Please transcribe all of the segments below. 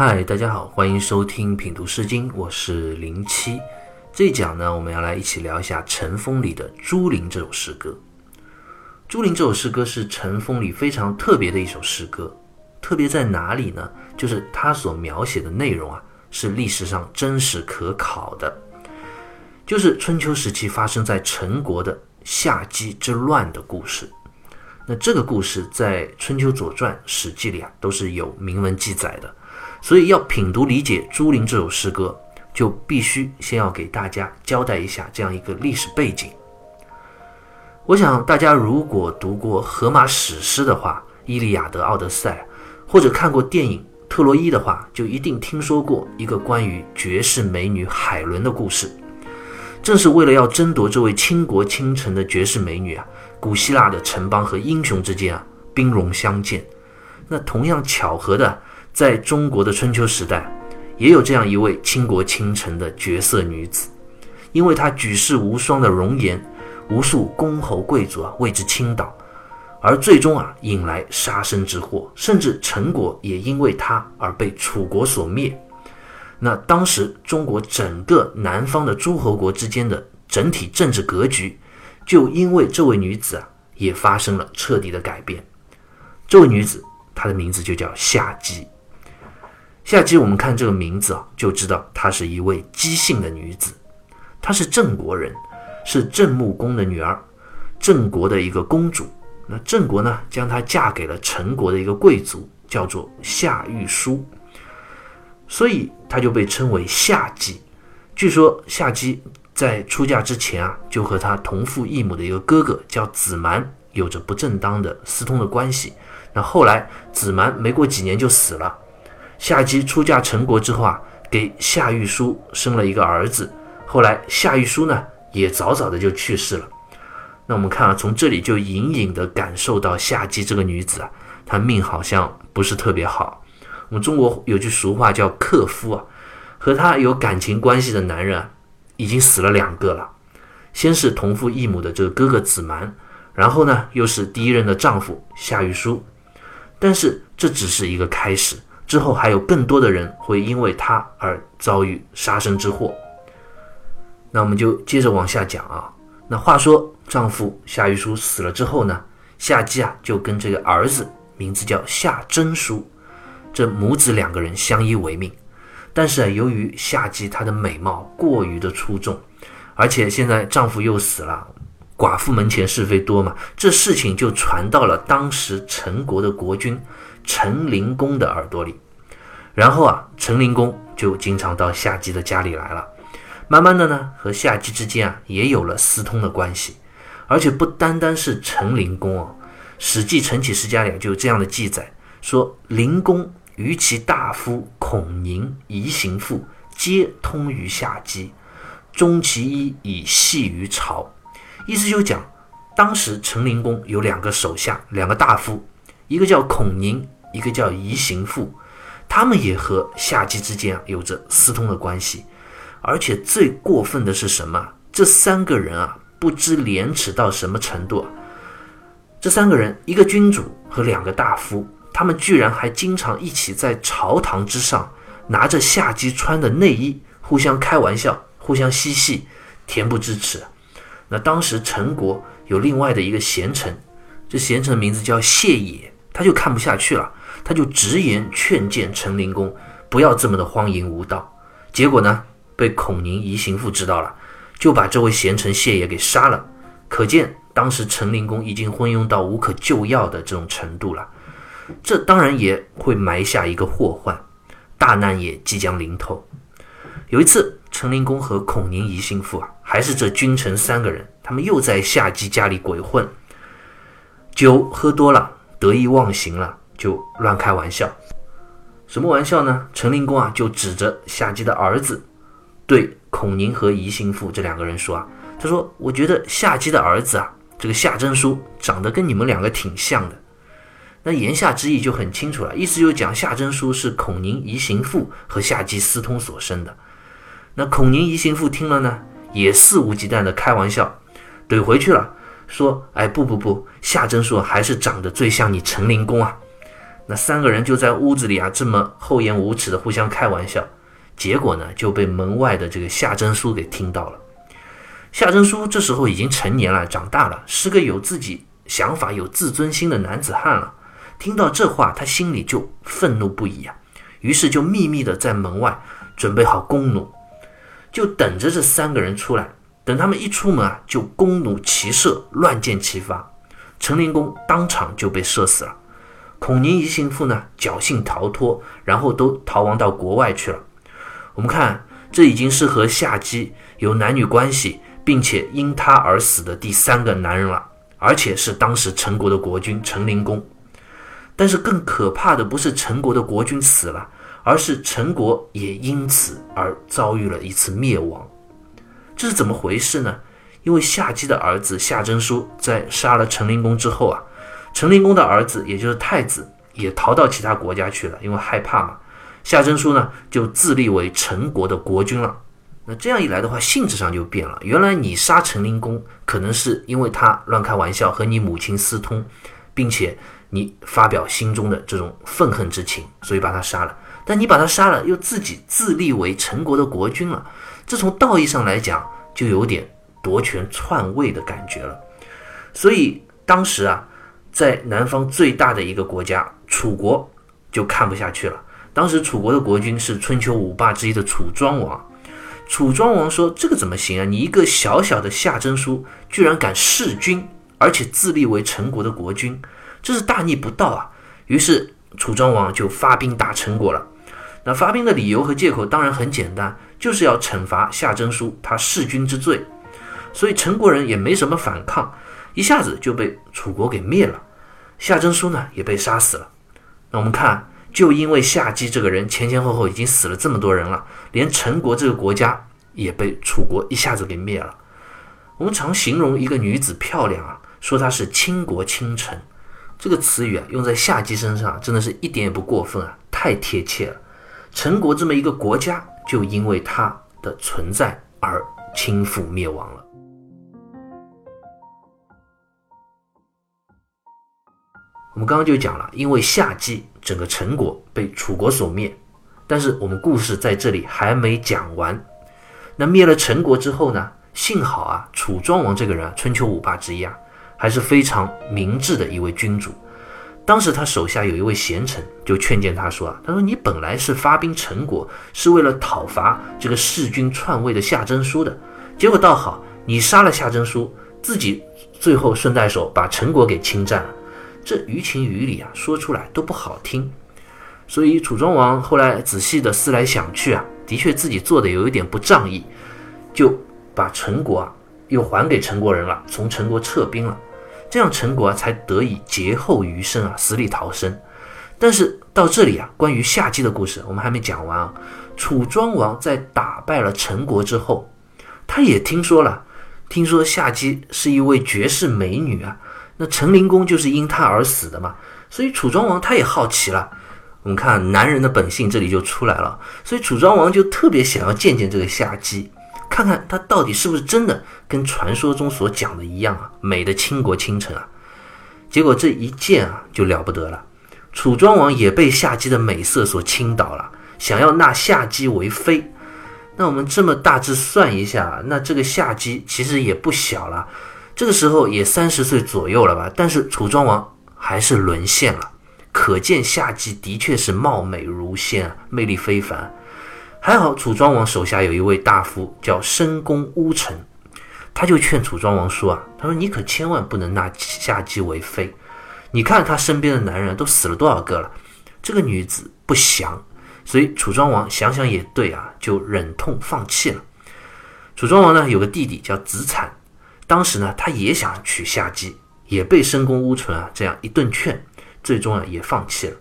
嗨，大家好，欢迎收听品读诗经，我是零七。这一讲呢，我们要来一起聊一下《尘风》里的《朱林》这首诗歌。《朱林》这首诗歌是《尘风》里非常特别的一首诗歌，特别在哪里呢？就是它所描写的内容啊，是历史上真实可考的，就是春秋时期发生在陈国的夏姬之乱的故事。那这个故事在《春秋左传》《史记》里啊，都是有明文记载的。所以要品读理解《朱陵》这首诗歌，就必须先要给大家交代一下这样一个历史背景。我想大家如果读过荷马史诗的话，《伊利亚德》《奥德赛》，或者看过电影《特洛伊》的话，就一定听说过一个关于绝世美女海伦的故事。正是为了要争夺这位倾国倾城的绝世美女啊，古希腊的城邦和英雄之间啊兵戎相见。那同样巧合的。在中国的春秋时代，也有这样一位倾国倾城的绝色女子，因为她举世无双的容颜，无数公侯贵族啊为之倾倒，而最终啊引来杀身之祸，甚至陈国也因为她而被楚国所灭。那当时中国整个南方的诸侯国之间的整体政治格局，就因为这位女子啊也发生了彻底的改变。这位女子，她的名字就叫夏姬。夏姬，我们看这个名字啊，就知道她是一位姬姓的女子。她是郑国人，是郑穆公的女儿，郑国的一个公主。那郑国呢，将她嫁给了陈国的一个贵族，叫做夏玉书，所以她就被称为夏姬。据说夏姬在出嫁之前啊，就和她同父异母的一个哥哥叫子蛮有着不正当的私通的关系。那后来子蛮没过几年就死了。夏姬出嫁陈国之后啊，给夏玉书生了一个儿子。后来夏玉书呢，也早早的就去世了。那我们看啊，从这里就隐隐的感受到夏姬这个女子啊，她命好像不是特别好。我们中国有句俗话叫“克夫”啊，和她有感情关系的男人啊，已经死了两个了。先是同父异母的这个哥哥子蛮，然后呢，又是第一任的丈夫夏玉书。但是这只是一个开始。之后还有更多的人会因为他而遭遇杀身之祸。那我们就接着往下讲啊。那话说，丈夫夏玉书死了之后呢，夏姬啊就跟这个儿子，名字叫夏真书，这母子两个人相依为命。但是啊，由于夏姬她的美貌过于的出众，而且现在丈夫又死了，寡妇门前是非多嘛，这事情就传到了当时陈国的国君。陈灵公的耳朵里，然后啊，陈灵公就经常到夏姬的家里来了。慢慢的呢，和夏姬之间啊，也有了私通的关系。而且不单单是陈灵公哦，《史记·陈启世家》里就有这样的记载，说灵公与其大夫孔宁、夷行父，皆通于夏姬，终其一以系于朝。意思就讲，当时陈灵公有两个手下，两个大夫，一个叫孔宁。一个叫夷行父，他们也和夏姬之间有着私通的关系，而且最过分的是什么？这三个人啊不知廉耻到什么程度啊！这三个人，一个君主和两个大夫，他们居然还经常一起在朝堂之上拿着夏姬穿的内衣互相开玩笑，互相嬉戏，恬不知耻。那当时陈国有另外的一个贤臣，这贤臣的名字叫谢野，他就看不下去了。他就直言劝谏陈灵公不要这么的荒淫无道，结果呢，被孔宁夷行父知道了，就把这位贤臣谢也给杀了。可见当时陈灵公已经昏庸到无可救药的这种程度了。这当然也会埋下一个祸患，大难也即将临头。有一次，陈灵公和孔宁夷行父啊，还是这君臣三个人，他们又在夏姬家里鬼混，酒喝多了，得意忘形了。就乱开玩笑，什么玩笑呢？陈灵公啊，就指着夏姬的儿子，对孔宁和宜兴父这两个人说啊，他说：“我觉得夏姬的儿子啊，这个夏真书长得跟你们两个挺像的。”那言下之意就很清楚了，意思就是讲夏真书是孔宁、宜兴父和夏姬私通所生的。那孔宁、宜兴父听了呢，也肆无忌惮的开玩笑，怼回去了，说：“哎，不不不，夏真书还是长得最像你陈灵公啊。”那三个人就在屋子里啊，这么厚颜无耻的互相开玩笑，结果呢就被门外的这个夏真书给听到了。夏真书这时候已经成年了，长大了，是个有自己想法、有自尊心的男子汉了。听到这话，他心里就愤怒不已啊，于是就秘密的在门外准备好弓弩，就等着这三个人出来。等他们一出门啊，就弓弩齐射，乱箭齐发，陈灵公当场就被射死了。孔宁一行妇呢，侥幸逃脱，然后都逃亡到国外去了。我们看，这已经是和夏姬有男女关系，并且因他而死的第三个男人了，而且是当时陈国的国君陈灵公。但是更可怕的不是陈国的国君死了，而是陈国也因此而遭遇了一次灭亡。这是怎么回事呢？因为夏姬的儿子夏真书在杀了陈灵公之后啊。陈灵公的儿子，也就是太子，也逃到其他国家去了，因为害怕嘛。夏真书呢，就自立为陈国的国君了。那这样一来的话，性质上就变了。原来你杀陈灵公，可能是因为他乱开玩笑，和你母亲私通，并且你发表心中的这种愤恨之情，所以把他杀了。但你把他杀了，又自己自立为陈国的国君了，这从道义上来讲，就有点夺权篡位的感觉了。所以当时啊。在南方最大的一个国家楚国就看不下去了。当时楚国的国君是春秋五霸之一的楚庄王。楚庄王说：“这个怎么行啊？你一个小小的夏征书，居然敢弑君，而且自立为陈国的国君，这是大逆不道啊！”于是楚庄王就发兵打陈国了。那发兵的理由和借口当然很简单，就是要惩罚夏征书他弑君之罪。所以陈国人也没什么反抗，一下子就被楚国给灭了。夏征书呢也被杀死了。那我们看，就因为夏姬这个人前前后后已经死了这么多人了，连陈国这个国家也被楚国一下子给灭了。我们常形容一个女子漂亮啊，说她是倾国倾城，这个词语啊用在夏姬身上真的是一点也不过分啊，太贴切了。陈国这么一个国家，就因为他的存在而倾覆灭亡了。我们刚刚就讲了，因为夏姬整个陈国被楚国所灭，但是我们故事在这里还没讲完。那灭了陈国之后呢？幸好啊，楚庄王这个人啊，春秋五霸之一啊，还是非常明智的一位君主。当时他手下有一位贤臣，就劝谏他说啊，他说你本来是发兵陈国，是为了讨伐这个弑君篡位的夏真书的，结果倒好，你杀了夏真书，自己最后顺带手把陈国给侵占了。这于情于理啊，说出来都不好听，所以楚庄王后来仔细的思来想去啊，的确自己做的有一点不仗义，就把陈国啊又还给陈国人了，从陈国撤兵了，这样陈国啊才得以劫后余生啊，死里逃生。但是到这里啊，关于夏姬的故事我们还没讲完啊。楚庄王在打败了陈国之后，他也听说了，听说夏姬是一位绝世美女啊。那陈灵公就是因她而死的嘛，所以楚庄王他也好奇了。我们看男人的本性这里就出来了，所以楚庄王就特别想要见见这个夏姬，看看她到底是不是真的跟传说中所讲的一样啊，美的倾国倾城啊。结果这一见啊就了不得了，楚庄王也被夏姬的美色所倾倒了，想要纳夏姬为妃。那我们这么大致算一下，那这个夏姬其实也不小了。这个时候也三十岁左右了吧，但是楚庄王还是沦陷了，可见夏姬的确是貌美如仙啊，魅力非凡。还好楚庄王手下有一位大夫叫申公乌臣，他就劝楚庄王说啊，他说你可千万不能纳夏姬为妃，你看他身边的男人都死了多少个了，这个女子不祥。所以楚庄王想想也对啊，就忍痛放弃了。楚庄王呢有个弟弟叫子产。当时呢，他也想娶夏姬，也被申公乌纯啊这样一顿劝，最终啊也放弃了。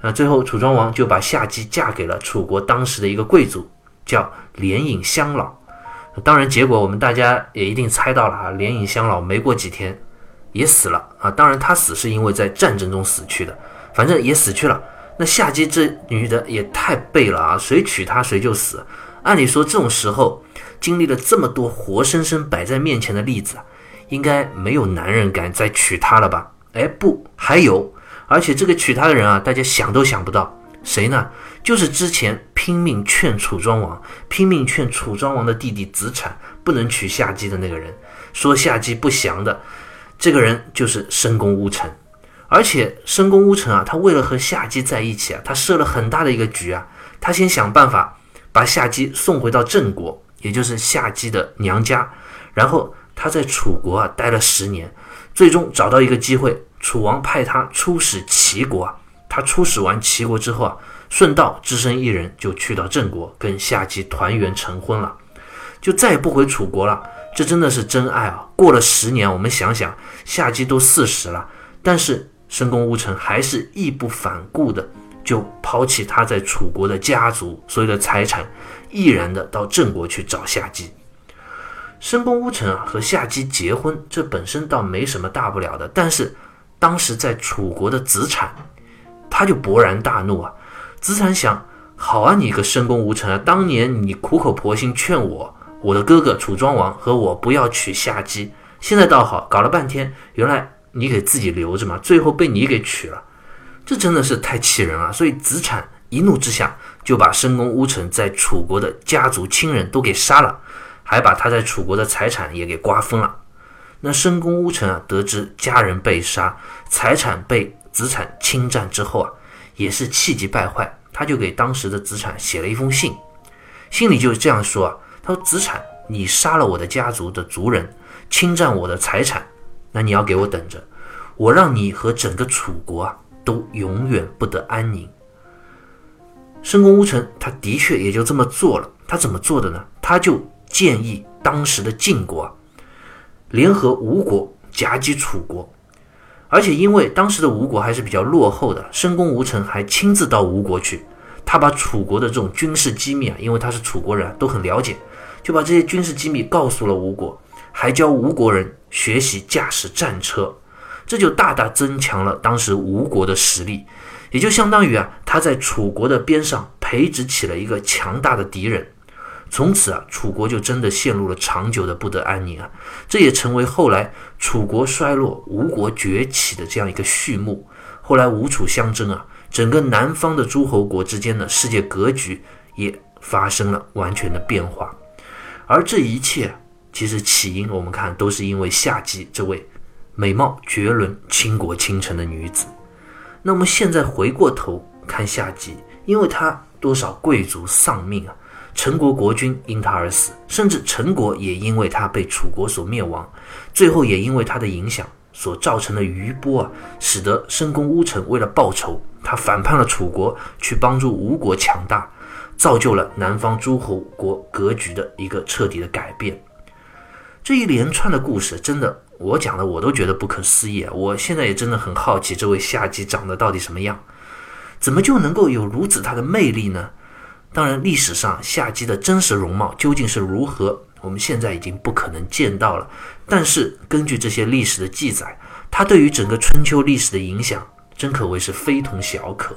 那最后楚庄王就把夏姬嫁给了楚国当时的一个贵族，叫连尹乡老。当然，结果我们大家也一定猜到了啊，连尹乡老没过几天也死了啊。当然，他死是因为在战争中死去的，反正也死去了。那夏姬这女的也太背了啊，谁娶她谁就死。按理说这种时候。经历了这么多活生生摆在面前的例子，应该没有男人敢再娶她了吧？哎，不，还有，而且这个娶她的人啊，大家想都想不到，谁呢？就是之前拼命劝楚庄王、拼命劝楚庄王的弟弟子产不能娶夏姬的那个人，说夏姬不祥的，这个人就是申公乌臣。而且申公乌臣啊，他为了和夏姬在一起啊，他设了很大的一个局啊，他先想办法把夏姬送回到郑国，也就是夏姬的娘家，然后他在楚国啊待了十年，最终找到一个机会，楚王派他出使齐国啊，他出使完齐国之后啊，顺道只身一人就去到郑国，跟夏姬团圆成婚了，就再也不回楚国了。这真的是真爱啊！过了十年，我们想想，夏姬都四十了，但是。申公乌臣还是义不反顾的，就抛弃他在楚国的家族所有的财产，毅然的到郑国去找夏姬。申公乌臣啊和夏姬结婚，这本身倒没什么大不了的。但是当时在楚国的子产，他就勃然大怒啊！子产想：好啊，你个申公乌臣啊，当年你苦口婆心劝我，我的哥哥楚庄王和我不要娶夏姬，现在倒好，搞了半天，原来。你给自己留着嘛，最后被你给娶了，这真的是太气人了。所以子产一怒之下就把申公乌臣在楚国的家族亲人都给杀了，还把他在楚国的财产也给瓜分了。那申公乌臣啊，得知家人被杀，财产被子产侵占之后啊，也是气急败坏，他就给当时的子产写了一封信，信里就是这样说啊：他说子产，你杀了我的家族的族人，侵占我的财产。那你要给我等着，我让你和整个楚国啊都永远不得安宁。申公乌臣他的确也就这么做了。他怎么做的呢？他就建议当时的晋国啊联合吴国夹击楚国，而且因为当时的吴国还是比较落后的，申公吴臣还亲自到吴国去，他把楚国的这种军事机密啊，因为他是楚国人，都很了解，就把这些军事机密告诉了吴国。还教吴国人学习驾驶战车，这就大大增强了当时吴国的实力，也就相当于啊，他在楚国的边上培植起了一个强大的敌人。从此啊，楚国就真的陷入了长久的不得安宁啊，这也成为后来楚国衰落、吴国崛起的这样一个序幕。后来吴楚相争啊，整个南方的诸侯国之间的世界格局也发生了完全的变化，而这一切。其实起因，我们看都是因为夏姬这位美貌绝伦、倾国倾城的女子。那么现在回过头看夏姬，因为她多少贵族丧命啊，陈国国君因他而死，甚至陈国也因为他被楚国所灭亡。最后也因为他的影响所造成的余波啊，使得申公乌臣为了报仇，他反叛了楚国，去帮助吴国强大，造就了南方诸侯国格局的一个彻底的改变。这一连串的故事，真的，我讲的我都觉得不可思议啊！我现在也真的很好奇，这位夏姬长得到底什么样？怎么就能够有如此大的魅力呢？当然，历史上夏姬的真实容貌究竟是如何，我们现在已经不可能见到了。但是，根据这些历史的记载，她对于整个春秋历史的影响，真可谓是非同小可。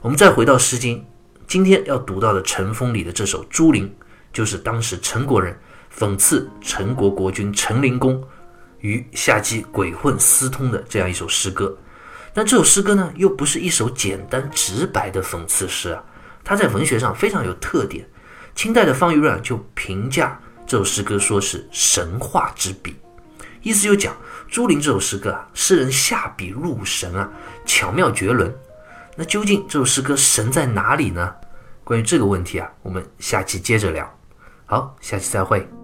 我们再回到《诗经》，今天要读到的《陈风》里的这首《朱陵》，就是当时陈国人。讽刺陈国国君陈灵公与夏姬鬼混私通的这样一首诗歌，但这首诗歌呢，又不是一首简单直白的讽刺诗啊，他在文学上非常有特点。清代的方玉润就评价这首诗歌说是神话之笔，意思就讲朱琳这首诗歌啊，诗人下笔入神啊，巧妙绝伦。那究竟这首诗歌神在哪里呢？关于这个问题啊，我们下期接着聊。好，下期再会。